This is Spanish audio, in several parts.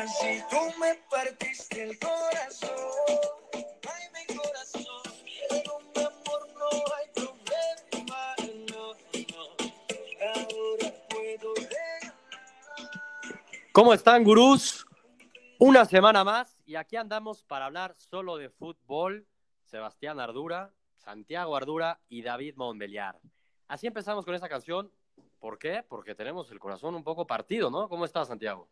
así. Tú me partiste el corazón. ¿Cómo están, gurús? Una semana más y aquí andamos para hablar solo de fútbol. Sebastián Ardura, Santiago Ardura y David Montbeliar. Así empezamos con esta canción. ¿Por qué? Porque tenemos el corazón un poco partido, ¿no? ¿Cómo estás, Santiago?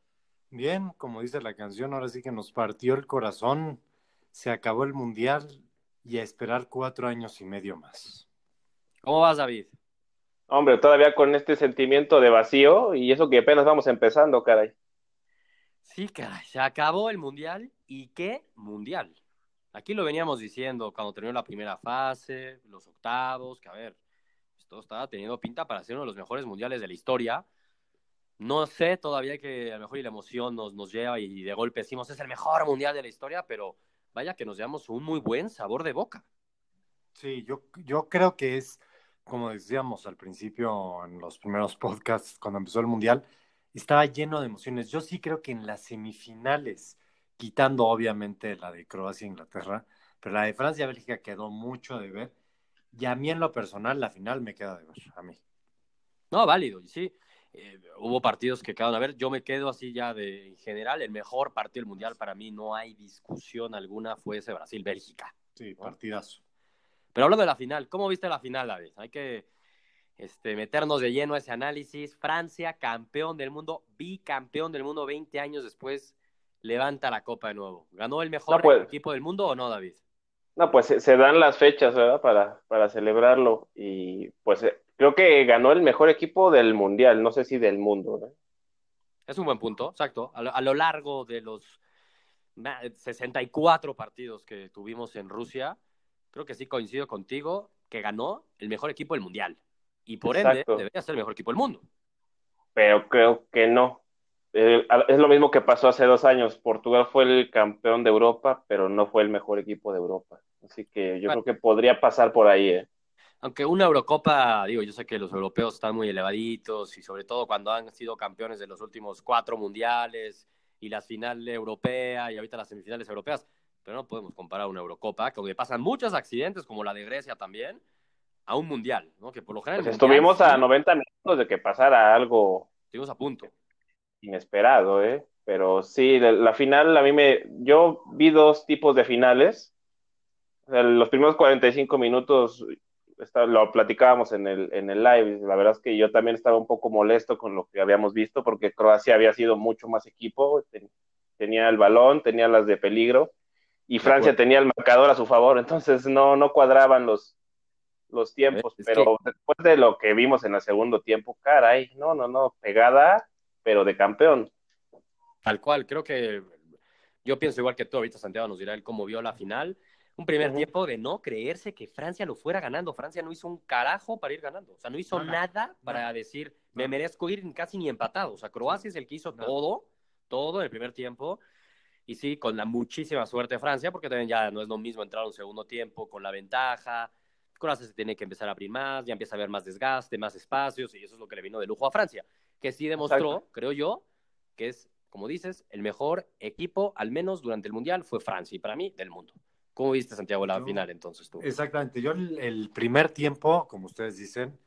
Bien, como dice la canción, ahora sí que nos partió el corazón, se acabó el mundial y a esperar cuatro años y medio más. ¿Cómo vas, David? Hombre, todavía con este sentimiento de vacío y eso que apenas vamos empezando, caray. Sí, caray, se acabó el mundial. ¿Y qué mundial? Aquí lo veníamos diciendo cuando terminó la primera fase, los octavos, que a ver, esto estaba teniendo pinta para ser uno de los mejores mundiales de la historia. No sé todavía que a lo mejor y la emoción nos, nos lleva y de golpe decimos es el mejor mundial de la historia, pero vaya que nos llevamos un muy buen sabor de boca. Sí, yo, yo creo que es, como decíamos al principio en los primeros podcasts, cuando empezó el mundial, estaba lleno de emociones. Yo sí creo que en las semifinales, quitando obviamente la de Croacia e Inglaterra, pero la de Francia y Bélgica quedó mucho de ver. Y a mí en lo personal, la final me queda de ver, a mí. No, válido, y sí. Eh, hubo partidos que quedaron a ver. Yo me quedo así ya de en general. El mejor partido del mundial para mí, no hay discusión alguna, fue ese Brasil-Bélgica. Sí, partidazo. Pero hablando de la final, ¿cómo viste la final, David? Hay que este, meternos de lleno a ese análisis. Francia, campeón del mundo, bicampeón del mundo 20 años después, levanta la copa de nuevo. ¿Ganó el mejor No, pues. equipo del mundo o no, David? No, pues se, se dan las fechas, ¿verdad? Para, para celebrarlo y pues eh, creo que ganó el mejor equipo del mundial, no sé si del mundo, ¿no? Es un buen punto, exacto. A lo, a lo largo de los na- 64 partidos que tuvimos en Rusia, creo que sí coincido contigo que ganó el mejor equipo del mundial. Y por ende, debería ser el mejor equipo del mundo. Pero creo que no. Eh, es lo mismo que pasó hace dos años. Portugal fue el campeón de Europa, pero no fue el mejor equipo de Europa. Así que yo Bueno. creo que podría pasar por ahí, ¿eh? Aunque una Eurocopa, digo, yo sé que los europeos están muy elevaditos y sobre todo cuando han sido campeones de los últimos cuatro mundiales y la final europea y ahorita las semifinales europeas, pero no podemos comparar una Eurocopa, que donde pasan muchos accidentes, como la de Grecia también, a un mundial, ¿no? Que por lo general. Pues mundial estuvimos a sí, 90 minutos de que pasara algo Estuvimos a punto. inesperado, ¿eh? Pero sí, la, la final a mí me... Yo vi dos tipos de finales. O sea, los primeros 45 minutos lo platicábamos en el, en el live. La verdad es que yo también estaba un poco molesto con lo que habíamos visto porque Croacia había sido mucho más equipo. ten- tenía el balón, tenía las de peligro y Francia tenía el marcador a su favor. Entonces no, no cuadraban los, los tiempos. Es Pero después de lo que vimos en el segundo tiempo, caray, no, no, no, pegada, pero de campeón. Tal cual, creo que yo pienso igual que tú, ahorita Santiago nos dirá él cómo vio la final. Un primer tiempo de no creerse que Francia lo fuera ganando. Francia no hizo un carajo para ir ganando. O sea, no hizo Nada, nada para decir, me merezco ir casi ni empatado. O sea, Croacia es el que hizo todo, todo en el primer tiempo. Y sí, con la muchísima suerte de Francia, porque también ya no es lo mismo entrar a un segundo tiempo con la ventaja. Croacia se tiene que empezar a abrir más, ya empieza a haber más desgaste, más espacios, y eso es lo que le vino de lujo a Francia. Que sí demostró, Exacto. creo yo, que es, como dices, el mejor equipo, al menos durante el Mundial, fue Francia, y para mí, del mundo. ¿Cómo viste, Santiago, la Yo- final entonces tú? Exactamente, yo el, el primer tiempo, como ustedes dicen,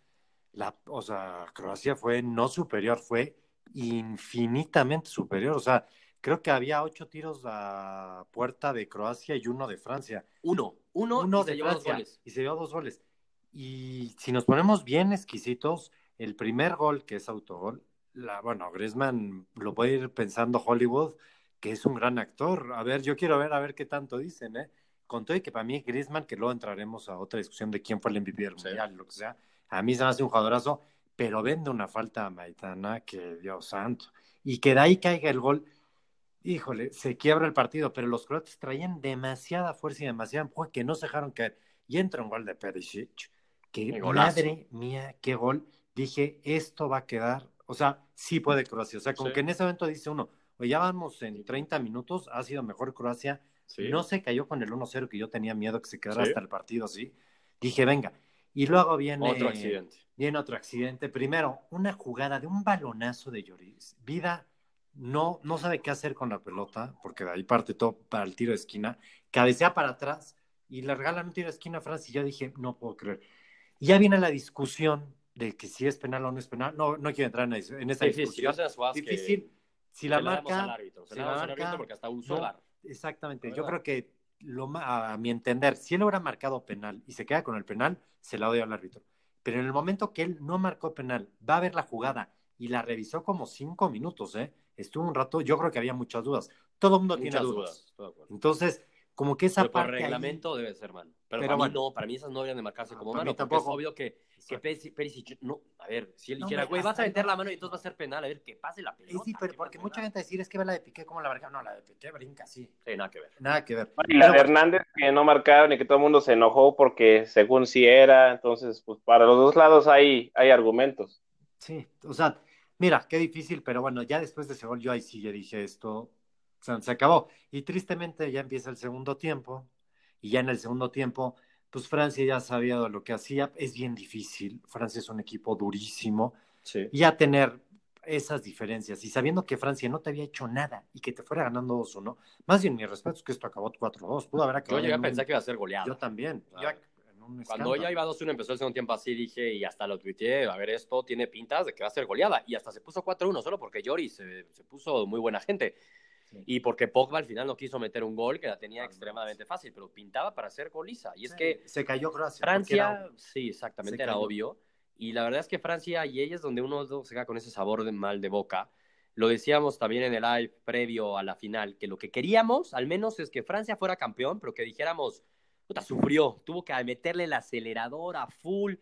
la, o sea, Croacia fue no superior, fue infinitamente superior. O sea, creo que había ocho tiros a puerta de Croacia y uno de Francia. Uno, uno, Uno y se de llevó dos Francia goles. y se dio dos goles. Y si nos ponemos bien exquisitos, el primer gol, que es autogol, la, bueno, Griezmann lo puede ir pensando Hollywood, que es un gran actor. A ver, yo quiero ver a ver qué tanto dicen, ¿eh? Con todo y que para mí Griezmann, que luego entraremos a otra discusión de quién fue el MVP del Sí. mundial, lo que sea, a mí se me hace un jugadorazo, pero vende una falta a Maitana que Dios santo. Y que de ahí caiga el gol, híjole, se quiebra el partido, pero los croatas traían demasiada fuerza y demasiada empuje que no se dejaron caer. Y entra un gol de Perisic, que madre mía, qué gol. Dije, esto va a quedar, o sea, sí puede Croacia. O sea, como Sí. que en ese momento dice uno, ya vamos en 30 minutos, ha sido mejor Croacia. Sí. No se cayó con el 1-0, que yo tenía miedo que se quedara Sí. hasta el partido así. Dije, venga. Y luego viene, Otro accidente. viene otro accidente. Primero, una jugada de un balonazo de Lloris. Vida no, no sabe qué hacer con la pelota, porque de ahí parte todo para el tiro de esquina, cabecea para atrás y le regalan un tiro de esquina a Francia y yo dije, no puedo creer. Y ya viene la discusión de que si es penal o no es penal. No, no quiero entrar en, esa- en esa discusión. que- Difícil. Si la marca, árbitro, si la marca, porque hasta no, VAR. Exactamente. Yo creo que lo, a mi entender, si él hubiera marcado penal y se queda con el penal, se la odia al árbitro. Pero en el momento que él no marcó penal, va a ver la jugada y la revisó como cinco minutos, ¿eh? Estuvo un rato, yo creo que había muchas dudas. Todo el mundo tiene Muchas dudas. dudas. acuerdo. Entonces, como que esa Pero por parte ahí- reglamento debe ser mano. Pero, Pero para bueno. mí no, para mí esas no deberían de marcarse No, como mano, porque tampoco. es obvio que, que Perisic, Perisic- no, a ver, si él No, dijera, güey, vas a meter la mano y entonces va a ser penal, a ver, que pase la pelota. sí, pero que porque mucha gente decir es que ve la de Piqué como la marca. No, la de Piqué brinca, sí. Sí, nada que ver. Nada que ver. Y la Pero de Hernández que no marcaron y que todo el mundo se enojó porque según sí era, entonces pues para los dos lados hay, hay argumentos. Sí, o sea, mira, qué difícil, pero bueno, ya después de ese gol yo ahí sí ya dije esto, o sea, se acabó. Y tristemente ya empieza el segundo tiempo, y ya en el segundo tiempo, pues Francia ya sabía de lo que hacía, es bien difícil, Francia es un equipo durísimo, Sí. y ya tener esas diferencias, y sabiendo que Francia no te había hecho nada, y que te fuera ganando 2-1, más bien mi respeto es que esto acabó 4-2, pudo haber Yo acabado llegué a en un- pensar que iba a ser goleado. Yo también, Ah. en un Cuando ya iba 2-1 empezó el segundo tiempo así, dije, y hasta lo tuiteé, a ver, esto tiene pintas de que va a ser goleada. Y hasta se puso 4-1, solo porque Lloris se, se puso muy buena gente. Sí. Y porque Pogba al final no quiso meter un gol que la tenía Ah, extremadamente fácil, pero pintaba para ser goliza. Y es que se cayó Croacia. Francia, era- sí, exactamente, era obvio. Y la verdad es que Francia, y ella es donde uno se queda con ese sabor de mal de boca. Lo decíamos también en el live previo a la final, que lo que queríamos, al menos, es que Francia fuera campeón, pero que dijéramos, puta, sufrió, tuvo que meterle el acelerador a full,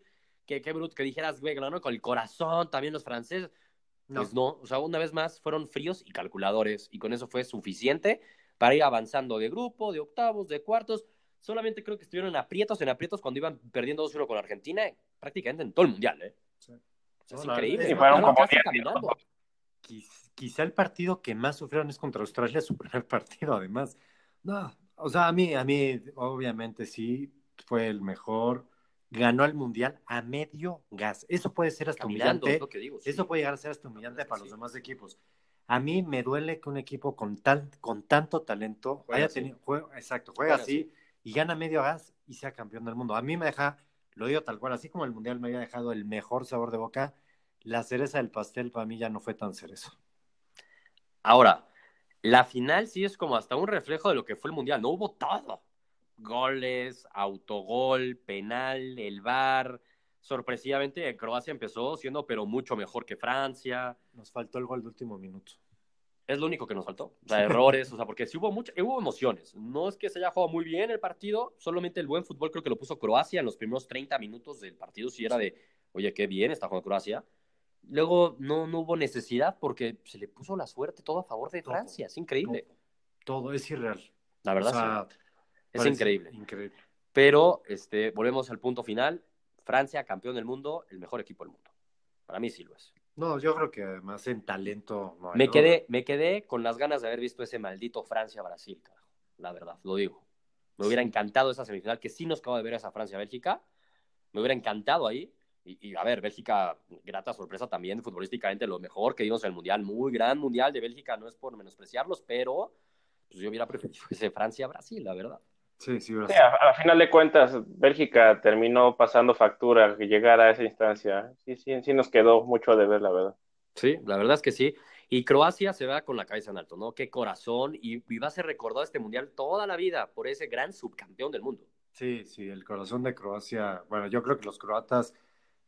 que bruto, que dijeras, güey, con el corazón, también los franceses. No. Pues no, o sea, una vez más fueron fríos y calculadores, y con eso fue suficiente para ir avanzando de grupo, de octavos, de cuartos. Solamente creo que estuvieron en aprietos, en aprietos cuando iban perdiendo 2-1 con Argentina, prácticamente en todo el mundial, ¿eh? Sí. O sea, es increíble. ¿no? fueron como caminando. Quizá el partido que más sufrieron es contra Australia, su primer partido, además. No, o sea, a mí, a mí, obviamente sí, fue el mejor. Ganó el mundial a medio gas. Eso puede ser hasta Caminando, humillante. es lo que digo. sí. Eso puede llegar a ser hasta humillante para los demás equipos. A mí me duele que un equipo con, tal, con tanto talento Juega haya así. tenido, juega- exacto, juega, Juega así y gana medio gas y sea campeón del mundo. A mí me deja, lo digo tal cual, así como el mundial me había dejado el mejor sabor de boca, la cereza del pastel para mí ya no fue tan cerezo. Ahora, la final sí es como hasta un reflejo de lo que fue el mundial. No hubo todo. Goles, autogol, penal, el VAR. Sorpresivamente, Croacia empezó siendo, pero mucho mejor que Francia. Nos faltó el gol de último minuto. Es lo único que nos faltó. O sea, errores, o sea, porque sí hubo, mucho, hubo emociones. No es que se haya jugado muy bien el partido, solamente el buen fútbol creo que lo puso Croacia en los primeros 30 minutos del partido. Sí era de, oye, qué bien está jugando Croacia. Luego no, no hubo necesidad porque se le puso la suerte todo a favor de Todo. Francia. Es increíble. Todo, todo es irreal. La verdad, O sea, sí. Es increíble. Increíble. Pero este, volvemos al punto final. Francia, campeón del mundo, el mejor equipo del mundo. Para mí sí lo es. No, yo creo que además en talento no hay Me quedé, me quedé con las ganas de haber visto ese maldito Francia-Brasil, carajo. La verdad, lo digo. Me hubiera encantado esa semifinal, que sí nos acabo de ver esa Francia-Bélgica. Me hubiera encantado ahí. Y, y, a ver, Bélgica, grata sorpresa también, futbolísticamente lo mejor que vimos en el Mundial. Muy gran Mundial de Bélgica, no es por menospreciarlos, pero pues, yo hubiera preferido ese Francia-Brasil, la verdad. Sí, sí, Sí, a, a final de cuentas, Bélgica terminó pasando factura que llegara a esa instancia. Sí, sí, sí nos quedó mucho de ver, la verdad. Sí, la verdad es que sí. Y Croacia se va con la cabeza en alto, ¿no? Qué corazón. Y, y va a ser recordado este mundial toda la vida por ese gran subcampeón del mundo. Sí, sí, el corazón de Croacia. Bueno, yo creo que los croatas,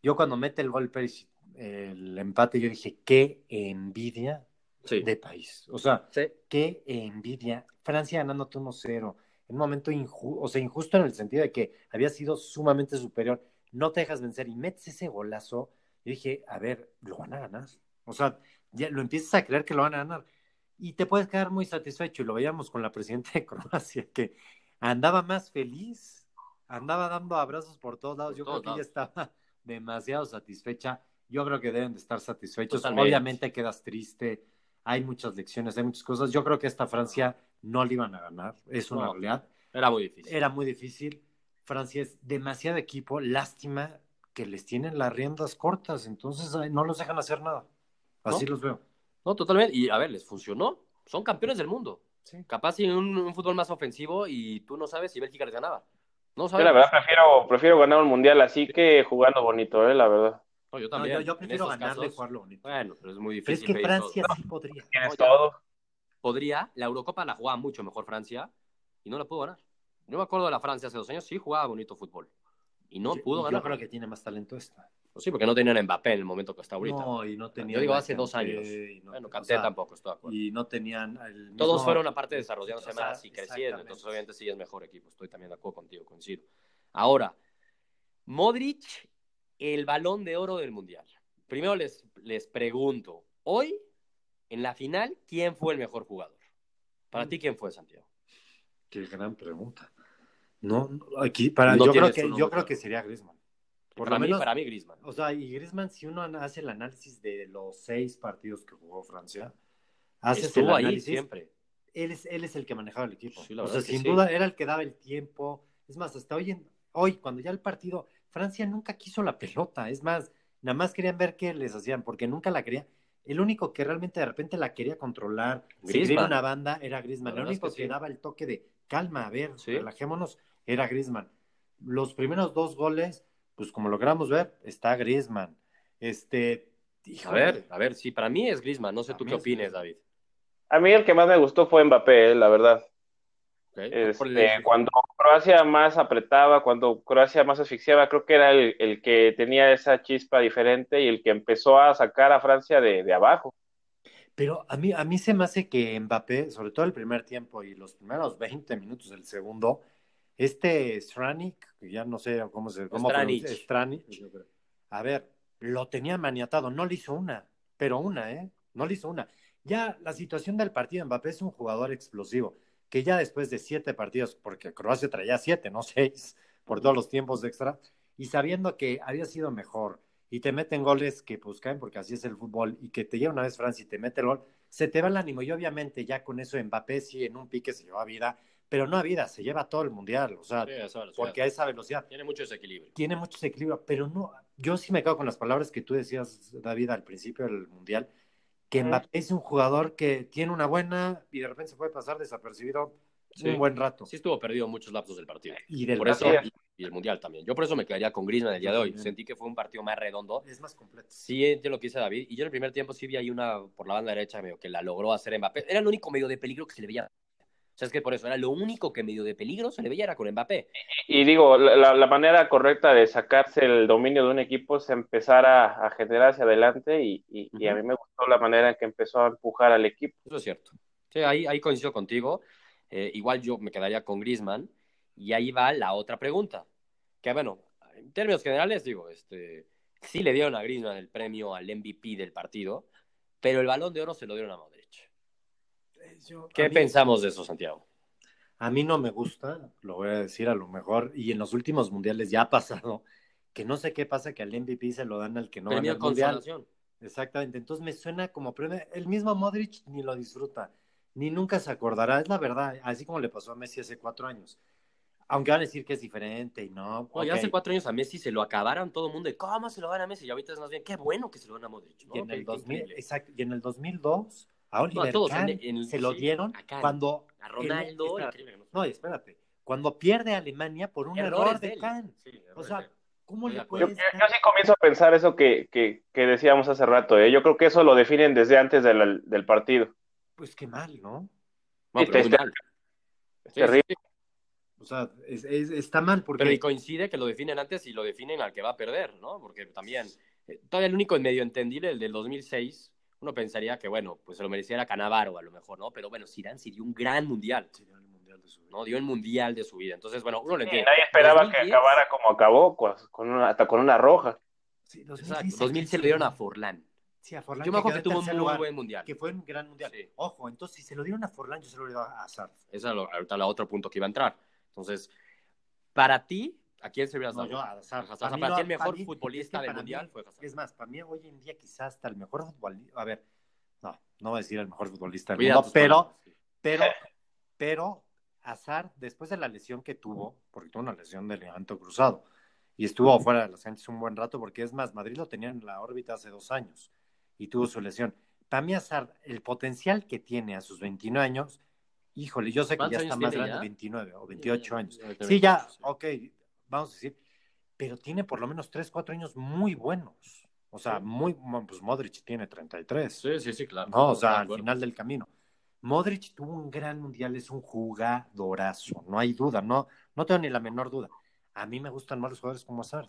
yo cuando mete el gol Perisic, el empate, yo dije, qué envidia Sí. de país. O sea, Sí. qué envidia. Francia ganándote 1-0, en un momento inju- o sea, injusto en el sentido de que había sido sumamente superior, no te dejas vencer y metes ese golazo. Yo dije, a ver, lo van a ganar. O sea, ya lo empiezas a creer que lo van a ganar. Y te puedes quedar muy satisfecho. Y lo veíamos con la presidenta de Croacia, que andaba más feliz, andaba dando abrazos por todos lados. Yo Por creo que todos ella estaba demasiado satisfecha. Yo creo que deben de estar satisfechos. Totalmente. Obviamente quedas triste, hay muchas lecciones, hay muchas cosas. Yo creo que esta Francia no le iban a ganar, es una No. realidad. Era muy difícil. Era muy difícil. Francia es demasiado equipo, lástima que les tienen las riendas cortas, entonces no los dejan hacer nada. Así ¿No? los veo. No, totalmente. Y a ver, les funcionó. Son campeones del mundo. Sí. Capaz y un, un fútbol más ofensivo y tú no sabes si Bélgica les ganaba. No Yo sabes. la verdad prefiero, prefiero ganar un mundial así que jugando bonito, eh, la verdad. No, yo No, también. yo, yo prefiero ganarle y jugarlo bonito. Bueno, pero es muy Pero es difícil. que Francia todo. sí podría. Tienes todo. Podría, la Eurocopa la jugaba mucho mejor Francia y no la pudo ganar. Yo me acuerdo de la Francia hace dos años, sí jugaba bonito fútbol. Y no Yo- pudo yo ganar. creo que tiene más talento esta. Pues sí, porque no tenían Mbappé en el momento que está ahorita. No, y no tenían. Yo digo hace dos años. no- bueno, o sea, tampoco, estoy de acuerdo. Y no tenían. el Todos fueron aparte desarrollándose o sea, más y creciendo, entonces obviamente sí es mejor equipo. Estoy también de acuerdo contigo, coincido. Ahora, Modric, el balón de oro del Mundial. Primero les, les pregunto, hoy, en la final, ¿quién fue el mejor jugador? Para Mm. ti, ¿quién fue, Santiago? Qué gran pregunta. No, aquí para No yo creo que yo creo que sería Griezmann. Por para, lo mí, menos, para mí, Griezmann. o sea, y Griezmann si uno hace el análisis de los seis partidos que jugó Francia, el Estuvo ahí análisis, siempre. él es él es el que manejaba el equipo. Sí, o sea, sin sí. duda era el que daba el tiempo. Es más, hasta hoy en- hoy cuando ya el partido Francia nunca quiso la pelota, es más, nada más querían ver qué les hacían porque nunca la quería. El único que realmente de repente la quería controlar, Griezmann. una banda era Griezmann. El es único que que, sí. daba el toque de calma, a ver, Sí. relajémonos, era Griezmann. Los primeros dos goles, pues como logramos ver, está Griezmann. Este, A ver, a ver, sí, para mí es Griezmann. No sé Para tú qué es opines. David. A mí el que más me gustó fue Mbappé, eh, la verdad. Este, cuando Croacia más apretaba, cuando Croacia más asfixiaba, creo que era el, el que tenía esa chispa diferente y el que empezó a sacar a Francia de, de abajo. Pero a mí, a mí se me hace que Mbappé, sobre todo el primer tiempo y los primeros 20 minutos del segundo, este Stranik, que ya no sé cómo se cómo Stranic. Stranic, a ver, lo tenía maniatado, no le hizo una, pero una, ¿eh? No le hizo una. Ya la situación del partido, Mbappé es un jugador explosivo, que ya después de siete partidos, porque Croacia traía siete, no seis, por todos los tiempos de extra, y sabiendo que había sido mejor, y te meten goles que pues caen porque así es el fútbol, y que te llega una vez Francia y te mete el gol, se te va el ánimo, y obviamente ya con eso Mbappé sí en un pique se lleva vida, pero no a vida, se lleva todo el mundial, o sea, Sí, velocidad. porque a esa velocidad Tiene mucho desequilibrio. tiene mucho desequilibrio, pero no, yo sí me quedo con las palabras que tú decías, David, al principio del Mundial, que. Mbappé es un jugador que tiene una buena y de repente se puede pasar desapercibido Sí. un buen rato. Sí estuvo perdido muchos lapsos del partido. Y del Por eso, y, el Mundial también. Yo por eso me quedaría con Griezmann el día de hoy. Sentí que fue un partido más redondo. es más completo. Sí, entiendo lo que dice David. Y yo en el primer tiempo sí vi ahí una por la banda derecha medio que la logró hacer Mbappé. Era el único medio de peligro que se le veía. Sea, es que por eso era lo único que medio de peligro se le veía era con Mbappé. Y digo, la, manera correcta de sacarse el dominio de un equipo es empezar a, a generar hacia adelante y, y- y a mí me gustó la manera en que empezó a empujar al equipo. Eso es cierto. Sí, ahí, ahí coincido contigo. Eh, igual yo me quedaría con Griezmann. Y ahí va la otra pregunta. Que bueno, en términos generales, digo, este, sí le dieron a Griezmann el premio al MVP del partido, pero el balón de oro se lo dieron a Modric. ¿Qué mí, pensamos de eso, Santiago? A mí no me gusta, lo voy a decir a lo mejor, y en los últimos mundiales ya ha pasado, que no sé qué pasa que al MVP se lo dan al que no gana premio el mundial. Exactamente, entonces me suena como premio. El mismo Modric ni lo disfruta, ni nunca se acordará, es la verdad, así como le pasó a Messi hace cuatro años. Aunque van a decir que es diferente y no. No, ya ok. hace cuatro años a Messi se lo acabaron todo el mundo. de, ¿Cómo se lo dan a Messi? Y ahorita es más bien, qué bueno que se lo dan a Modric. ¿no? Y en el qué 2000, increíble. exacto, y en el 2002 a Oliver No, a todos, Kahn en- se lo sí, dieron a Kahn. cuando A Ronaldo. el- ¿no? espérate, cuando pierde Alemania por un error de de él. Kahn. Sí, O sea, de. ¿cómo le de. Yo, puedes yo- yo sí comienzo a pensar eso que, que- que decíamos hace rato. ¿eh? Yo creo que eso lo definen desde antes del, del partido. Pues qué mal, ¿no? No, Sí, mal. Es Sí, terrible. sí, O sea, es- es- está mal porque Pero y coincide que lo definen antes y lo definen al que va a perder, ¿no? Porque también, eh, todavía el único en medio entendible, el del 2006, uno pensaría que, bueno, pues se lo mereciera Canavaro a lo mejor, ¿no? Pero bueno, Zidane sí dio un gran mundial, Sería el mundial de su vida. ¿no? Dio el mundial de su vida. Entonces, bueno, uno lo Y entiende. nadie esperaba 2010, que acabara como acabó, con una, hasta con una roja. Sí, Exacto, 2010, 2000 se lo dieron a Forlán. Sí, a Forlán. Yo me acuerdo que en tuvo un muy lugar, buen mundial. Que fue un gran mundial. Sí. Ojo, entonces si se lo dieron a Forlán, yo se lo dado a Hazard. Ese es lo- ahorita el otro punto que iba a entrar. Entonces, para ti, ¿a quién se hubieras No, yo a Hazard. Hazard. Para mí para no, ti el para mejor mí- futbolista es que del para mundial mí- fue Hazard. Es más, para mí hoy en día quizás hasta el mejor futbolista, a ver, no, no voy a decir el mejor futbolista del mundo, pero, sí. pero, pero Hazard, después de la lesión que tuvo, porque tuvo una lesión del ligamento cruzado, y estuvo fuera de las canchas un buen rato, porque es más, Madrid lo tenía en la órbita hace dos años, y tuvo su lesión, para mí Hazard, el potencial que tiene a sus 29 años, híjole, yo sé que ¿Cuántos ya está más grande, ya? 29 o 28 años. Sí, ya, sí. ok, vamos a decir, pero tiene por lo menos 3, 4 años muy buenos. O sea, muy, pues Modric tiene 33. Sí, sí, sí, claro. No, o sea, al final del camino. Modric tuvo un gran mundial, es un jugadorazo, no hay duda, no, no tengo ni la menor duda. A mí me gustan más los jugadores como Hazard.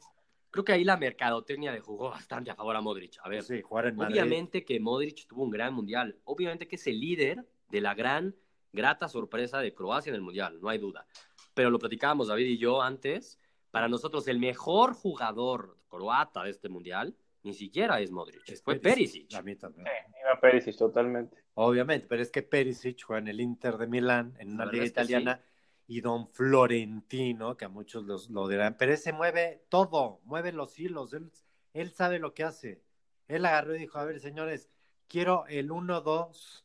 Creo que ahí la mercadotecnia le jugó bastante a favor a Modric. A ver, Sí, jugar en Madrid. obviamente que Modric tuvo un gran mundial. Obviamente que es el líder de la gran, grata sorpresa de Croacia en el mundial, no hay duda. Pero lo platicábamos David y yo antes. Para nosotros, el mejor jugador croata de este mundial ni siquiera es Modric, Es fue Perisic. A mí también. Iba Perisic totalmente. Obviamente, pero es que Perisic juega en el Inter de Milán, en una liga italiana, y Don Florentino, que a muchos los, lo dirán, pero ese mueve todo, mueve los hilos, él, él sabe lo que hace. Él agarró y dijo, a ver, señores, quiero el 1-2.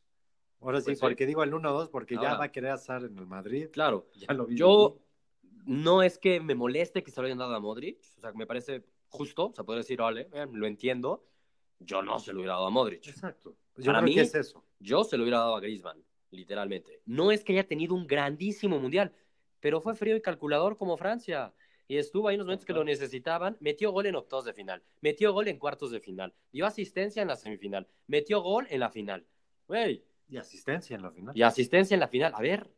Ahora sí, Pues sí. porque digo el 1-2, porque ya va a querer azar en el Madrid. Claro, Ya lo vi. yo no es que me moleste que se lo hayan dado a Modric, o sea, me parece justo, o sea, podría decir, vale, vean, lo entiendo. Yo no se lo hubiera dado a Modric. Exacto. Yo Para creo mí- que es eso. Yo se lo hubiera dado a Griezmann, literalmente. No es que haya tenido un grandísimo mundial, pero fue frío y calculador como Francia. Y estuvo ahí en los momentos que lo necesitaban. Metió gol en octavos de final. Metió gol en cuartos de final. Dio asistencia en la semifinal. Metió gol en la final. Güey. Y asistencia en la final. Y asistencia en la final. A ver,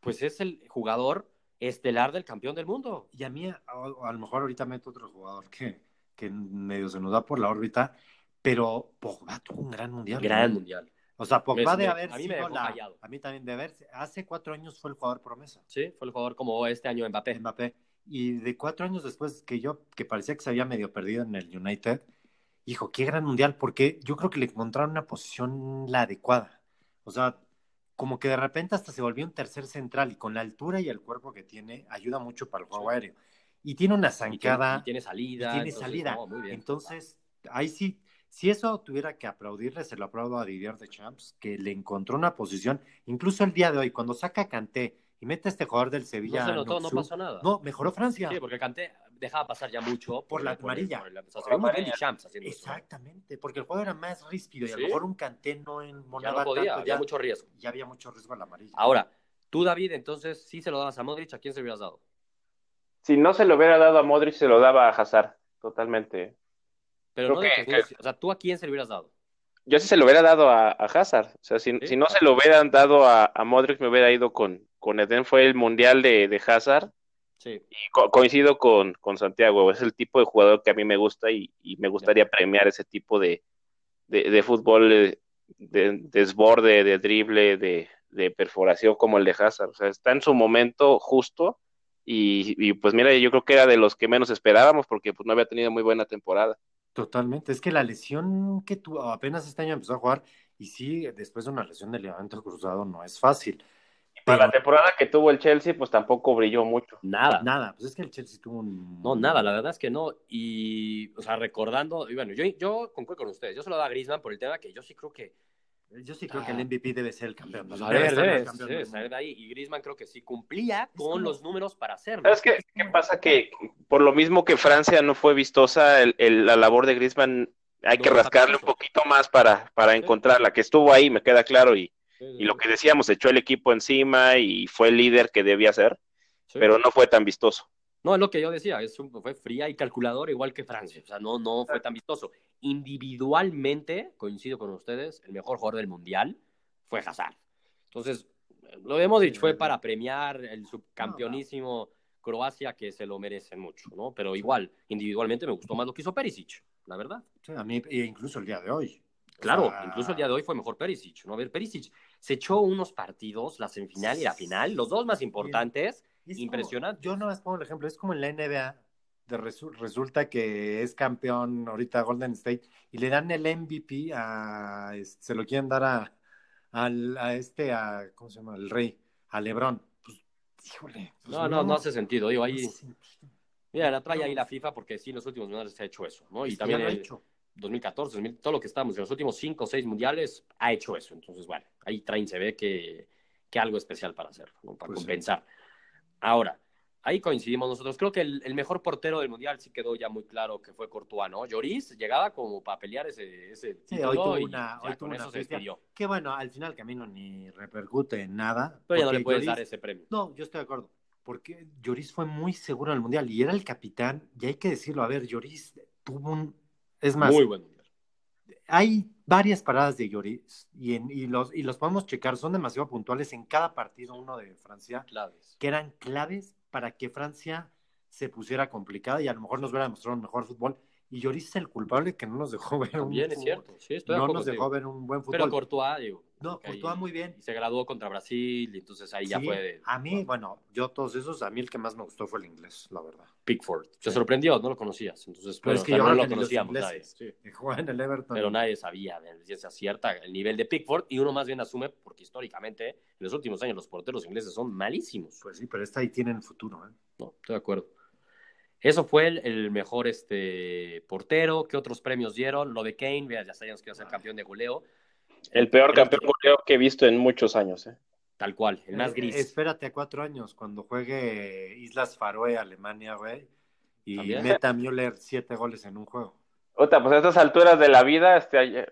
pues es el jugador estelar del campeón del mundo. Y a mí, a, a lo mejor ahorita meto otro jugador que, que medio se nos da por la órbita, pero Pogba tuvo un gran mundial. Gran ¿no? mundial. O sea, Pogba Me- de haber a mí sido la-. A mí también de haber... Hace cuatro años fue el jugador promesa, Sí, fue el jugador como este año Mbappé. Mbappé. Y de cuatro años después que yo, que parecía que se había medio perdido en el United, hijo, qué gran mundial, porque yo creo que le encontraron una posición la adecuada. O sea, como que de repente hasta se volvió un tercer central y con la altura y el cuerpo que tiene, ayuda mucho para el juego Sí. aéreo. Y tiene una Y tiene, zancada. y tiene salida. y tiene entonces, salida. no, muy bien. Entonces, ahí sí, si eso tuviera que aplaudirle, se lo aplaudo a Didier de Champs, que le encontró una posición, incluso el día de hoy, cuando saca a Kanté y mete a este jugador del Sevilla. no se notó, no pasó nada. No, mejoró Francia. Sí, porque Canté dejaba pasar ya mucho Por la amarilla. por el- o sea, se ve muy bien Champs haciendo eso. Exactamente, porque el juego era más ríspido y a lo mejor un Kanté no Ya enmonaba no podía, tanto, había ya, mucho riesgo. ya había mucho riesgo a la amarilla. Ahora, tú, David, entonces sí se lo dabas a Modric, ¿a quién se lo hubieras dado? Si no se lo hubiera dado a Modric, se lo daba a Hazard, totalmente. Pero Creo no de que- que- o sea, ¿tú a quién se lo hubieras dado? Yo sí se lo hubiera dado a, a Hazard. O sea, si, Sí. si no se lo hubieran dado a, a Modric, me hubiera ido con, con Eden. Fue el mundial de, de Hazard. Sí. Y co- coincido con, con Santiago. Es el tipo de jugador que a mí me gusta y, y me gustaría premiar ese tipo de, de, de fútbol eh, de, desborde, de drible, de, de perforación como el de Hazard. O sea, está en su momento justo. Y, y, pues mira, yo creo que era de los que menos esperábamos porque pues no había tenido muy buena temporada. Totalmente, es que la lesión que tuvo, apenas este año empezó a jugar, y sí, después de una lesión de ligamento cruzado no es fácil. Para Pero la temporada que tuvo el Chelsea, pues tampoco brilló mucho. Nada. nada, pues es que el Chelsea tuvo un... No, nada, la verdad es que no. Y, o sea, recordando, y bueno, yo, yo concuerdo con ustedes. Yo se lo daba a Griezmann por el tema que yo sí creo que Yo sí creo que el MVP debe ser el campeón. Pues, Debe debe, campeón debe salir de ahí. Y Griezmann creo que sí cumplía con como- los números para hacerlo. ¿Sabes qué, qué pasa? Que por lo mismo que Francia no fue vistosa, el- el- la labor de Griezmann hay No que rascarle un poquito más para, para encontrarla, que estuvo ahí, me queda claro, y, y lo que decíamos, echó el equipo encima y fue el líder que debía ser, Sí. pero no fue tan vistoso. No, es lo que yo decía, es un- fue fría y calculador igual que Francia, o sea, no, no fue tan vistoso. Individualmente, coincido con ustedes, el mejor jugador del Mundial fue Hazard. Entonces, lo de Modric fue para premiar el subcampeonísimo Croacia, que se lo merecen mucho, ¿no? Pero igual, individualmente me gustó más lo que hizo Perisic, la verdad. Sí, a mí, e incluso el día de hoy. O Claro, sea, incluso el día de hoy fue mejor Perisic, ¿no? A ver, Perisic se echó unos partidos, la semifinal y la final, los dos más importantes, es como- impresionante. yo no más pongo el ejemplo, es como en la NBA, de resu- resulta que es campeón ahorita Golden State y le dan el MVP a, se lo quieren dar a, al- a este, a, ¿cómo se llama? El rey, a LeBron. Pues, híjole. pues No, no, no hace sentido, digo, ahí... Mira, la trae ahí la FIFA porque sí, en los últimos mundiales se ha hecho eso, ¿no? Y Es que también lo ha el hecho. 2014, 2000, todo lo que estamos, en los últimos 5 o 6 mundiales ha hecho eso. Entonces, bueno, ahí traen, se ve que, que algo especial para hacer, ¿no? para Pues sí. compensar. Ahora, Ahí coincidimos nosotros. Creo que el, el mejor portero del Mundial sí quedó ya muy claro que fue Courtois, ¿no? Lloris llegaba como para pelear ese, ese Sí, hoy tuvo y una, ya hoy tuvo con una eso se despidió. Que bueno, al final camino ni repercute en nada. Pero ya no le puedes Lloris- dar ese premio. No, yo estoy de acuerdo. Porque Lloris fue muy seguro en el Mundial y era el capitán. Y hay que decirlo, a ver, Lloris tuvo un... Es más, Muy buen Mundial. hay varias paradas de Lloris y, en- y, los, y los podemos checar. Son demasiado puntuales en cada partido, uno de Francia, Claves. que eran claves para que Francia se pusiera complicada y a lo mejor nos hubiera demostrado un mejor fútbol. Y Lloris es el culpable que no nos dejó ver un También es fútbol- cierto. Sí, estoy de No nos dejó ver un buen Pero fútbol. Courtois, digo. No, Courtois muy bien. y se graduó contra Brasil y entonces ahí ya fue de A mí, bueno, yo todos esos, a mí el que más me gustó fue el inglés, la verdad. Pickford. Sí. sorprendió, no lo conocías. Entonces, Pero es que yo no lo conocíamos nadie. Sí. en el Everton. Pero nadie sabía de si se acierta el nivel de Pickford y uno más bien asume porque históricamente en los últimos años los porteros ingleses son malísimos. Pues sí, pero esta ahí tienen futuro, ¿eh? No, estoy de acuerdo. Eso fue el, el mejor este, portero. ¿Qué otros premios dieron? Lo de Kane, vea, ya sabíamos que iba a ser campeón de goleo. El peor campeón que- goleo que he visto en muchos años. ¿eh? Tal cual, el más Eh, gris. espérate a cuatro años cuando juegue Islas Faroe, Alemania, güey. Y También. meta Müller siete goles en un juego. Otra, pues a estas alturas de la vida, este,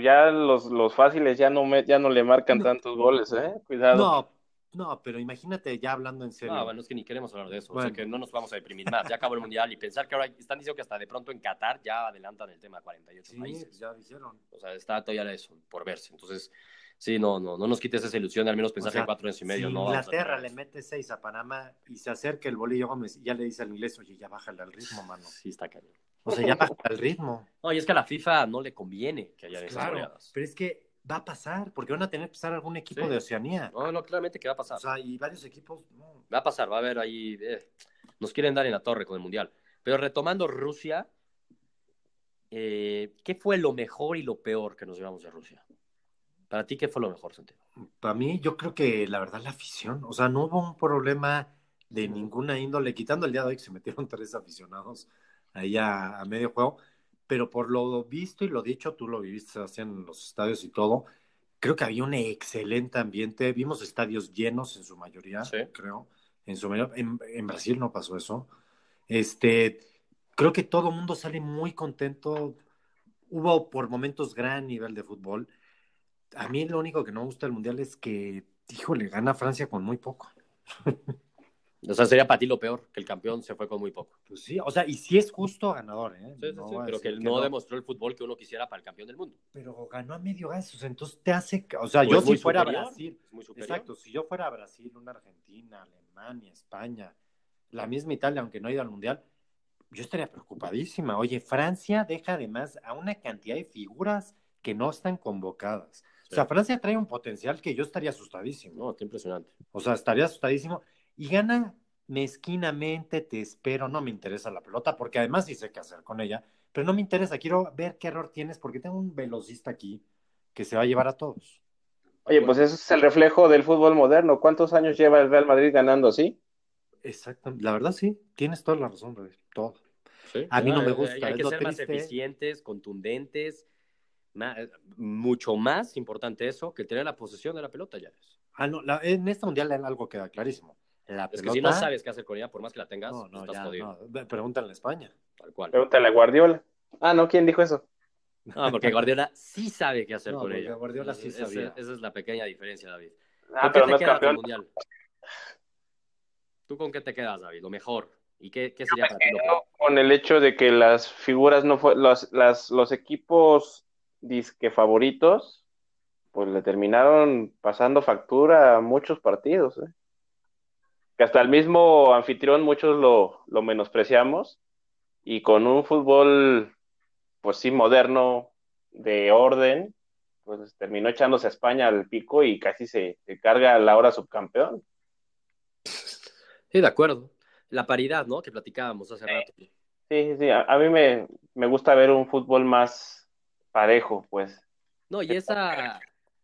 ya los, los fáciles ya no, me, ya no le marcan No. tantos goles, ¿eh? Cuidado. No, no, pero imagínate ya hablando en serio. No, bueno, es que ni queremos hablar de eso. O sea, que no nos vamos a deprimir más. Ya acabó el mundial y pensar que ahora están diciendo que hasta de pronto en Qatar ya adelantan el tema 48 sí, países. ya dijeron. O sea, está todavía eso por verse. Entonces, sí, no, no, no nos quites esa ilusión de al menos pensar O sea, que cuatro años y medio si no Inglaterra le mete seis a Panamá y se acerca el bolillo Gómez y ya le dice al inglés, oye, ya bájale al ritmo, mano. Sí, está cañón. O sea, ya bájale al ritmo. No, y es que a la FIFA no le conviene que haya esas Claro, goleadas. pero es que va a pasar, porque van a tener que pasar algún equipo Sí. de Oceanía. No, no, claramente que va a pasar. O sea, y varios equipos, no. Va a pasar, va a haber ahí. eh, nos quieren dar en la torre con el mundial. Pero retomando Rusia, eh, ¿qué fue lo mejor y lo peor que nos llevamos de Rusia? Para ti, ¿qué fue lo mejor, Santiago? Para mí, yo creo que la verdad la afición, o sea, no hubo un problema de ninguna índole, quitando el día de hoy que se metieron tres aficionados ahí a, a medio juego, pero por lo visto y lo dicho, tú lo viviste, Sebastián, en los estadios y todo, creo que había un excelente ambiente, vimos estadios llenos en su mayoría, Sí. creo, en su en Brasil no pasó eso, este, creo que todo el mundo sale muy contento, hubo por momentos gran nivel de fútbol, a mí lo único que no me gusta del Mundial es que, híjole, gana Francia con muy poco. O sea, sería para ti lo peor, que el campeón se fue con muy poco. Pues sí, o sea, y si es justo ganador, ¿eh? Sí, sí, No sí, a pero que él no, demostró el fútbol que uno quisiera para el campeón del mundo. Pero ganó a medio gas, o sea, entonces te hace, o sea, O yo si fuera superior, Brasil, muy exacto, si yo fuera Brasil, una Argentina, Alemania, España, la misma Italia, aunque no ha ido al Mundial, yo estaría preocupadísima. Oye, Francia deja además a una cantidad de figuras que no están convocadas. Sí. O sea, Francia trae un potencial que yo estaría asustadísimo. No, está impresionante. O sea, estaría asustadísimo. Y gana mezquinamente, te espero, no me interesa la pelota, porque además sí sé qué hacer con ella, pero no me interesa, quiero ver qué error tienes, porque tengo un velocista aquí que se va a llevar a todos. Oye, pues eso es el reflejo del fútbol moderno. ¿Cuántos años lleva el Real Madrid ganando así? Exacto, la verdad sí, tienes toda la razón, David, todo. Sí. A mí no me Eh, gusta, Hay, que ser más eficientes, contundentes. mucho más importante eso que tener la posesión de la pelota ya es. Ah, no, la- en este mundial algo queda clarísimo. La Es que si no sabes qué hacer con ella, por más que la tengas, no, no, estás ya, jodido. no, pregúntale en España. Tal cual. Pregúntale a Guardiola. Ah, no, ¿quién dijo eso? No, porque Guardiola sí sabe qué hacer No, con ella. Guardiola sí Esa- sabía. Esa es la pequeña diferencia, David. Ah, ¿Con qué pero te no es campeón. mundial? ¿Tú con qué te quedas, David? Lo mejor. ¿Y qué, qué sería para ti lo Con el hecho de que las figuras no fue, los, las, los equipos disque favoritos, pues le terminaron pasando factura a muchos partidos, ¿eh? Que hasta el mismo anfitrión muchos lo, lo menospreciamos y con un fútbol, pues sí, moderno, de orden, pues terminó echándose a España al pico y casi se, se carga a la hora subcampeón. Sí, de acuerdo. La paridad, ¿no? Que platicábamos hace rato. Sí, sí, sí. A, a mí me, me gusta ver un fútbol más parejo, pues. No, y esa,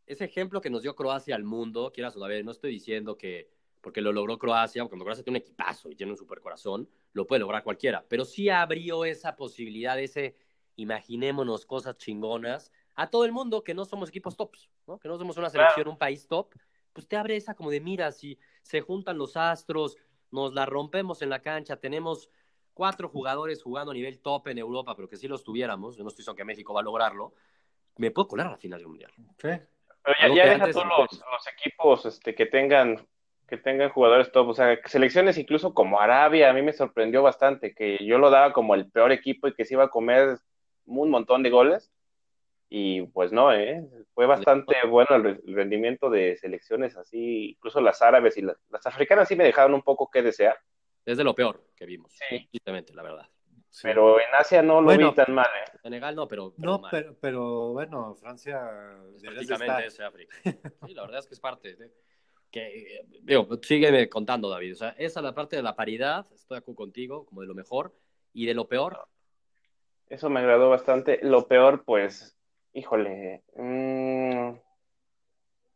ese ejemplo que nos dio Croacia al mundo, quieras o no, a ver, no estoy diciendo que porque lo logró Croacia, porque Croacia tiene un equipazo y tiene un super corazón, lo puede lograr cualquiera, pero sí abrió esa posibilidad, ese imaginémonos cosas chingonas a todo el mundo que no somos equipos tops, ¿no? Que no somos una selección, un país top, pues te abre esa como de mira, si se juntan los astros, nos la rompemos en la cancha, tenemos cuatro jugadores jugando a nivel top en Europa, pero que si los tuviéramos, yo no estoy seguro que México va a lograrlo, me puedo colar a la final del Mundial. Sí. Pero ya, ya deja todos los, los equipos este, que tengan que tengan jugadores top, o sea, selecciones incluso como Arabia, a mí me sorprendió bastante, que yo lo daba como el peor equipo y que se iba a comer un montón de goles, y pues no, ¿eh? fue bastante bueno el, re- el rendimiento de selecciones así, incluso las árabes y las, las africanas sí me dejaron un poco que desear, Es de lo peor que vimos, Sí. justamente, la verdad. Sí. pero en Asia no lo Bueno. vi tan mal, ¿eh? Senegal no, pero, pero No, mal. pero, pero bueno, Francia de prácticamente estar. ese África. Sí, la verdad es que es parte de... Que, digo, sígueme contando, David. O sea, esa es la parte de la paridad, estoy acuerdo contigo, como de lo mejor, y de lo peor, Eso me agradó bastante. Lo peor, pues, híjole, mm,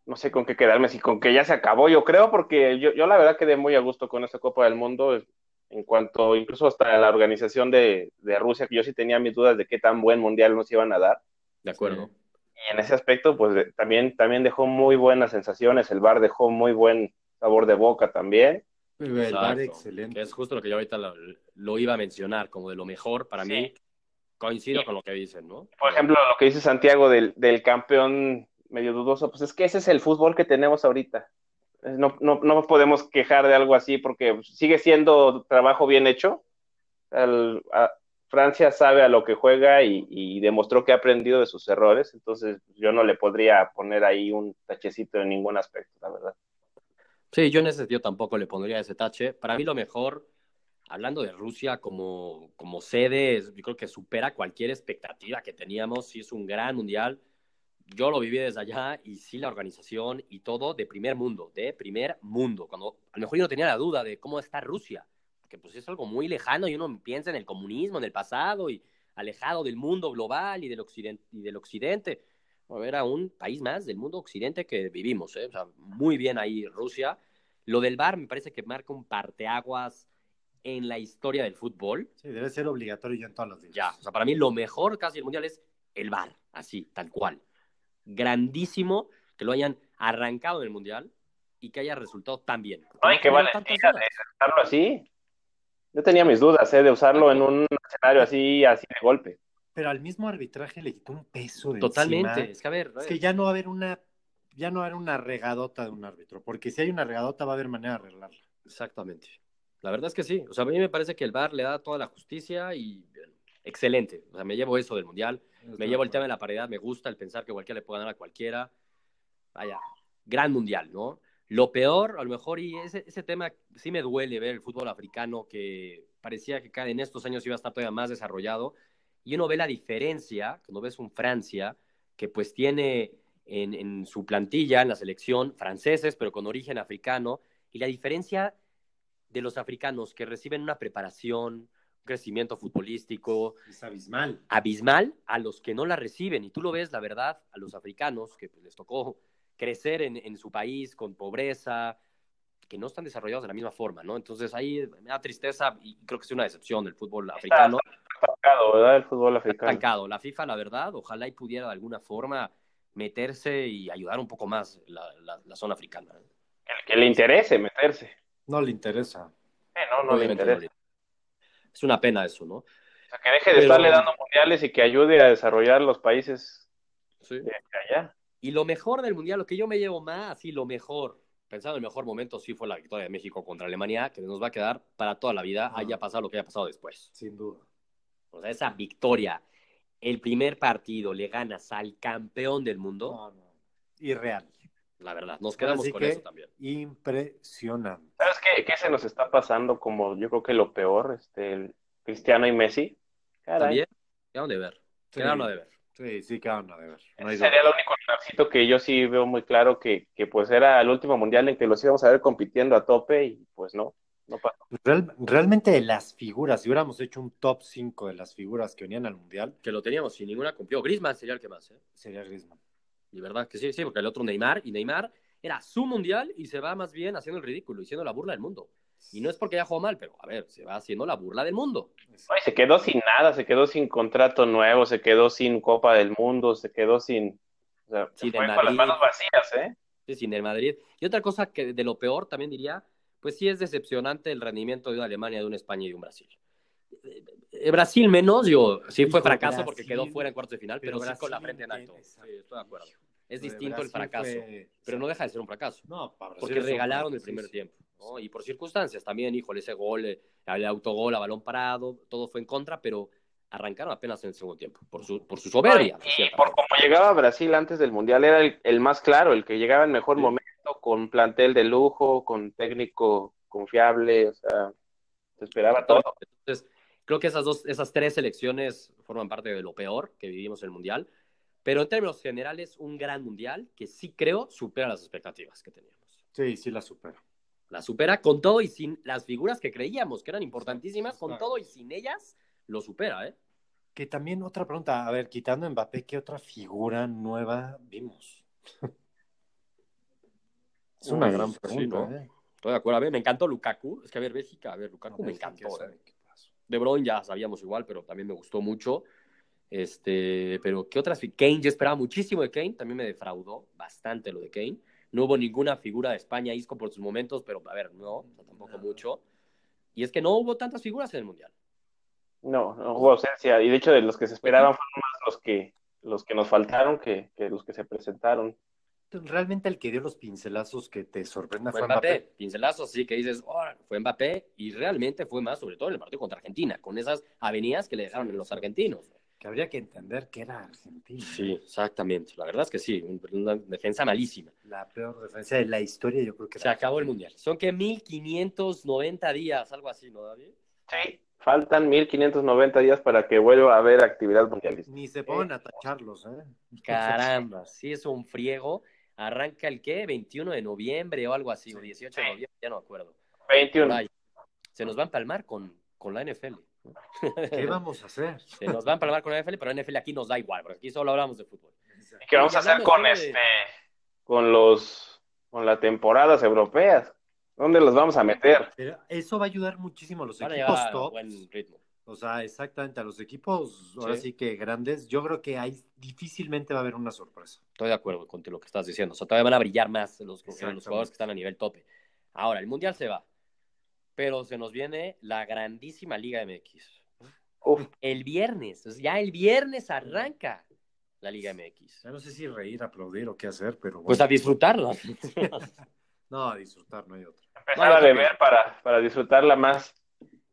no sé con qué quedarme, si con que ya se acabó, yo creo, porque yo, yo la verdad quedé muy a gusto con esta Copa del Mundo, en cuanto incluso hasta la organización de, de Rusia, que yo sí tenía mis dudas de qué tan buen mundial nos iban a dar. de acuerdo. Y en ese aspecto, pues de- también, también dejó muy buenas sensaciones, el bar dejó muy buen sabor de boca también. El bar excelente. Es justo lo que yo ahorita lo, lo iba a mencionar, como de lo mejor para Sí. mí. Coincido con lo que dicen, ¿no? Por ejemplo, lo que dice Santiago del, del campeón medio dudoso, pues es que ese es el fútbol que tenemos ahorita. No, no, no podemos quejar de algo así porque sigue siendo trabajo bien hecho. A- Francia sabe a lo que juega y, demostró que ha aprendido de sus errores, entonces yo no le podría poner ahí un tachecito en ningún aspecto, la verdad. Sí, yo en ese sentido tampoco le pondría ese tache. Para mí lo mejor, hablando de Rusia como, como sede, yo creo que supera cualquier expectativa que teníamos. Sí es un gran mundial. Yo lo viví desde allá y sí la organización y todo de primer mundo, de primer mundo. Cuando a lo mejor yo no tenía la duda de cómo está Rusia, que pues es algo muy lejano y uno piensa en el comunismo, en el pasado y alejado del mundo global y del occidente. Y del occidente. Era un país más del mundo occidente que vivimos, ¿eh? O sea, muy bien ahí Rusia. Lo del VAR me parece que marca un parteaguas en la historia del fútbol. Sí, debe ser obligatorio ya en todas las ligas. Ya, o sea, para mí lo mejor casi del mundial es el VAR, así, tal cual. Grandísimo que lo hayan arrancado en el mundial y que haya resultado tan bien. Ay, qué valentía tantas de así. Yo tenía mis dudas, ¿eh? de usarlo en un escenario así, así de golpe. Pero al mismo arbitraje le quitó un peso de Totalmente. encima. Es que a ver, Es que ya no va a haber una, ya no va a haber una regadota de un árbitro, porque si hay una regadota va a haber manera de arreglarla. Exactamente. La verdad es que sí. O sea, a mí me parece que el VAR le da toda la justicia y eh, excelente. O sea, me llevo eso del mundial. Me llevo el tema de la paridad, me gusta el pensar que cualquiera le puede ganar a cualquiera. Vaya, gran mundial, ¿no? Lo peor, a lo mejor, y ese, ese tema sí me duele ver el fútbol africano que parecía que cada- en estos años iba a estar todavía más desarrollado. Y uno ve la diferencia, cuando ves un Francia, que pues tiene en, en su plantilla, en la selección, franceses, pero con origen africano, y la diferencia de los africanos que reciben una preparación, un crecimiento futbolístico, Es abismal. abismal a los que no la reciben. Y tú lo ves, la verdad, a los africanos que pues, les tocó crecer en, en su país con pobreza, que no están desarrollados de la misma forma, ¿no? Entonces ahí me da tristeza y creo que es una decepción del fútbol africano. Estancado, ¿verdad? El fútbol africano. Estancado. La FIFA, la verdad, ojalá y pudiera de alguna forma meterse y ayudar un poco más la, la- la zona africana. El que le interese meterse. No le interesa. Eh, no, no le no interesa. Es una pena eso, ¿no? O sea, que deje de Pero- estarle dando mundiales y que ayude a desarrollar los países Sí. de allá. Y lo mejor del mundial, lo que yo me llevo más, sí, lo mejor, pensando en el mejor momento, sí fue la victoria de México contra Alemania, que nos va a quedar para toda la vida, Ah. haya pasado lo que haya pasado después. Sin duda. O sea, esa victoria, el primer partido, le ganas al campeón del mundo, No, no. Irreal. la verdad, nos quedamos Así con que- eso también. Impresionante. ¿Sabes qué, qué se nos está pasando como yo creo que lo peor? Este, el Cristiano y Messi. Caray. También, quedaron de ver, Sí. quedaron de ver. Sí, sí, quedaron a deber. No Ese sería el único que yo sí veo muy claro que, que pues era el último mundial en que los íbamos a ver compitiendo a tope y pues no, no pasó. Real- realmente de las figuras, si hubiéramos hecho un top 5 de las figuras que venían al Mundial, Que lo teníamos sin ninguna cumplió. Griezmann sería el que más, ¿eh? sería Griezmann. Y verdad que sí, sí, porque el otro Neymar, y Neymar era su mundial y se va más bien haciendo el ridículo, y siendo la burla del mundo. Y no es porque haya jugado mal, pero a ver, se va haciendo la burla del mundo. Se quedó sin nada, se quedó sin contrato nuevo, se quedó sin Copa del Mundo, se quedó sin... O sea, Sí, se con las manos vacías, ¿eh? Sí, sin el Madrid. Y otra cosa que de lo peor también diría, pues sí es decepcionante el rendimiento de una Alemania, de una España y de un Brasil. Eh, Brasil menos, yo sí fue fracaso porque Brasil, quedó fuera en cuartos de final, pero, pero sí con la Brasil frente en alto. Sí, estoy de acuerdo. Es Lo distinto el fracaso, fue- pero no deja de ser un fracaso. No, para Porque un regalaron el primer sí. tiempo. ¿no? Y por circunstancias también, híjole, ese gol, eh, el autogol a balón parado, todo fue en contra, pero arrancaron apenas en el segundo tiempo, por su, por su soberbia. Y cierta por como llegaba Brasil antes del Mundial, era el, el más claro, el que llegaba en mejor Sí. momento, con plantel de lujo, con técnico confiable, o sea, se esperaba todo. Entonces, creo que esas dos, esas tres selecciones forman parte de lo peor que vivimos en el Mundial. Pero en términos generales, un gran Mundial que sí creo supera las expectativas que teníamos. Sí, sí la supera. La supera con todo y sin las figuras que creíamos que eran importantísimas, con todo y sin ellas, lo supera, ¿eh? Que también otra pregunta, a ver, quitando a Mbappé, ¿qué otra figura nueva vimos? Es una Uy, gran sí, pregunta, ¿no? ¿eh? Estoy de acuerdo. A ver, me encantó Lukaku. Es que a ver, Bélgica, a ver, Lukaku No, me Bélgica, encantó. ¿sabe ¿eh? De Bruyne ya sabíamos igual, pero también me gustó mucho. Este, pero ¿qué otras? Kane, yo esperaba muchísimo de Kane, también me defraudó bastante lo de Kane. No hubo ninguna figura de España, Isco por sus momentos, pero a ver, no, tampoco No. mucho. Y es que no hubo tantas figuras en el Mundial. No, no hubo ausencia. Y de hecho, de los que se esperaban fueron más los que, los que nos faltaron que, que los que se presentaron. Realmente el que dio los pincelazos que te sorprenda Fue fue Mbappé, Mbappé. pincelazos, así que dices, "Oh, fue Mbappé, y realmente fue más, sobre todo en el partido contra Argentina, con esas avenidas que le dejaron Sí, los sí. argentinos. Que habría que entender que era Argentina. Sí, exactamente. La verdad es que sí, una defensa malísima. La peor defensa de la historia, yo creo que Se acabó el mundial. Son que 1590 días, algo así, ¿no, David? Sí, faltan 1590 días para que vuelva a haber actividad mundialista. Ni se pongan a tacharlos, ¿eh? Caramba, sí es un friego. Arranca el qué? 21 de noviembre o algo así, o 18 de noviembre, ya no me acuerdo. Por 21. ahí. Se nos va a empalmar con, con la NFL. ¿Qué vamos a hacer? Se nos va a empalmar con la NFL, pero la NFL aquí nos da igual, porque aquí solo hablamos de fútbol. ¿Y qué vamos a hacer con de- este, con los, con las temporadas europeas? ¿Dónde los vamos a meter? Pero eso va a ayudar muchísimo a los Van equipos top. buen ritmo. O sea, exactamente, a los equipos ahora Sí. sí que grandes, yo creo que ahí difícilmente va a haber una sorpresa. Estoy de acuerdo con lo que estás diciendo. O sea, todavía van a brillar más los, los jugadores que están a nivel tope. Ahora, el Mundial se va. Pero se nos viene la grandísima Liga MX. Uf, El viernes, ya el viernes arranca la Liga MX. Ya no sé si reír, aplaudir o qué hacer, pero bueno. Pues a disfrutarla. No, a disfrutar, no hay otra. empezar a beber para, para disfrutarla más.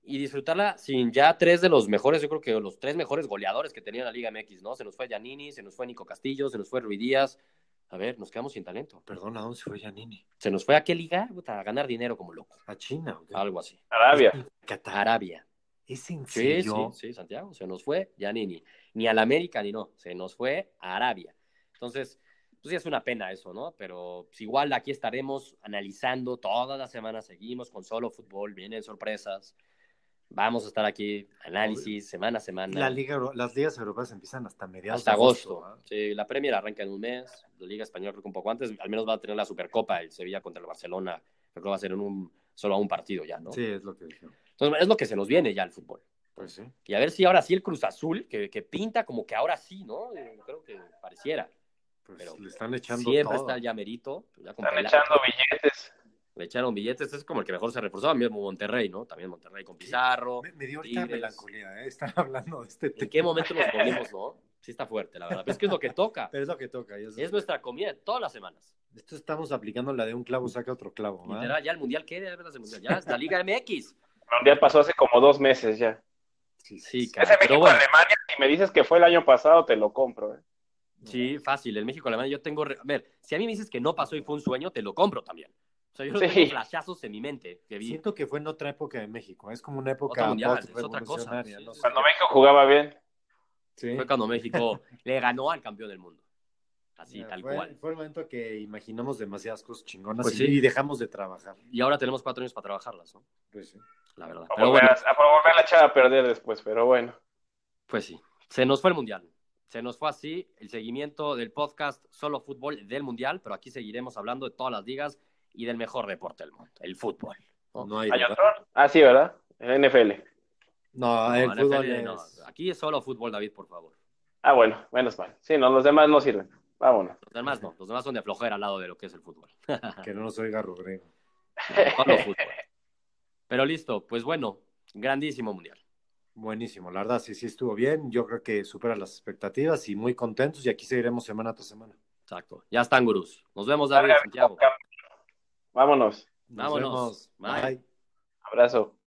y disfrutarla sin ya tres de los mejores, yo creo que los tres mejores goleadores que tenía la Liga MX, ¿no? Se nos fue Giannini, se nos fue Nico Castillo, se nos fue Ruiz Díaz. A ver, nos quedamos sin talento. Perdón, ¿a dónde se fue Giannini? Se nos fue a qué liga? A ganar dinero como loco. ¿A China? ¿o qué? Algo así. Arabia. Qatar. Arabia. ¿Es en Sí, serio? sí, sí, Santiago. Se nos fue Giannini. Ni al América ni no. Se nos fue a Arabia. Entonces, pues sí es una pena eso, ¿no? Pero pues, igual aquí estaremos analizando todas las semanas. Seguimos con solo fútbol. Vienen sorpresas. Vamos a estar aquí, análisis, semana a semana. La Liga, las ligas europeas empiezan hasta mediados hasta de agosto. ¿ah? Sí, la Premier arranca en un mes. La Liga Española creo que un poco antes. Al menos va a tener la Supercopa, el Sevilla contra el Barcelona. Creo que va a ser en un, solo a un partido ya, ¿no? Sí, es lo que dijeron. Entonces, es lo que se nos viene ya el fútbol. Pues sí. Y a ver si ahora sí el Cruz Azul, que, que pinta como que ahora sí, ¿no? Eh, Creo que pareciera. Pues Pero le están echando Siempre todo. está el llamerito. Ya Están echando billetes. Le echaron billetes. Es como el que mejor se reforzó. Mismo Monterrey, ¿no? También Monterrey con Pizarro. Me, me dio ahorita Tigres. melancolía, ¿eh? Estar hablando de este ¿En tema. qué momento nos volvimos, no? Sí está fuerte, la verdad. Pero es que es lo que toca. Pero es lo que toca. Es nuestra comida de todas las semanas. Esto estamos aplicando la de un clavo saca otro clavo, ¿va? Literal, ya el Mundial, ¿qué? De verdad, el Mundial. Ya es la Liga MX. El mundial pasó hace como dos meses ya. Sí, Sí, Ese cara, pero bueno. México-Alemania, si me dices que fue el año pasado, te lo compro. ¿eh? Sí, fácil. El México-Alemania, yo tengo... re- A ver, si a mí me dices que no pasó y fue un sueño, te lo compro también. O sea, yo no Sí. tengo flashazos en mi mente que vi. Siento que fue en otra época de México. Es como una Otra época mundial, es otra cosa, post-revolucionaria, sí, no sí, sé. Cuando México jugaba bien. Sí. Fue cuando México le ganó al campeón del mundo. Así, tal fue, cual. Fue el momento que imaginamos demasiadas cosas chingonas Pues y, sí. y dejamos de trabajar. Y ahora tenemos cuatro años para trabajarlas, ¿no? Pues sí. La verdad. A Pero volver, bueno, a, a volver a echar a perder después, pero bueno. pues sí. Se nos fue el Mundial. Se nos fue así el seguimiento del podcast Solo Fútbol del Mundial, pero aquí seguiremos hablando de todas las ligas y del mejor deporte del mundo, el fútbol. ¿no? No hay ¿Hay otro? Ah, sí, ¿verdad? El NFL. No, No, el NFL fútbol es... no. Aquí es solo fútbol, David, por favor. Ah, bueno, menos mal. Sí, no, los demás no sirven. Vámonos. Los demás no. Los demás son de flojera al lado de lo que es el fútbol. Que no nos oiga Rodrigo. Solo fútbol. Pero listo, pues bueno, grandísimo mundial. Buenísimo, la verdad, sí, sí estuvo bien. Yo creo que supera las expectativas y muy contentos. Y aquí seguiremos semana tras semana. Exacto. Ya están, gurús. Nos vemos, David, Santiago. Vámonos. Nos Vámonos. Bye. Abrazo.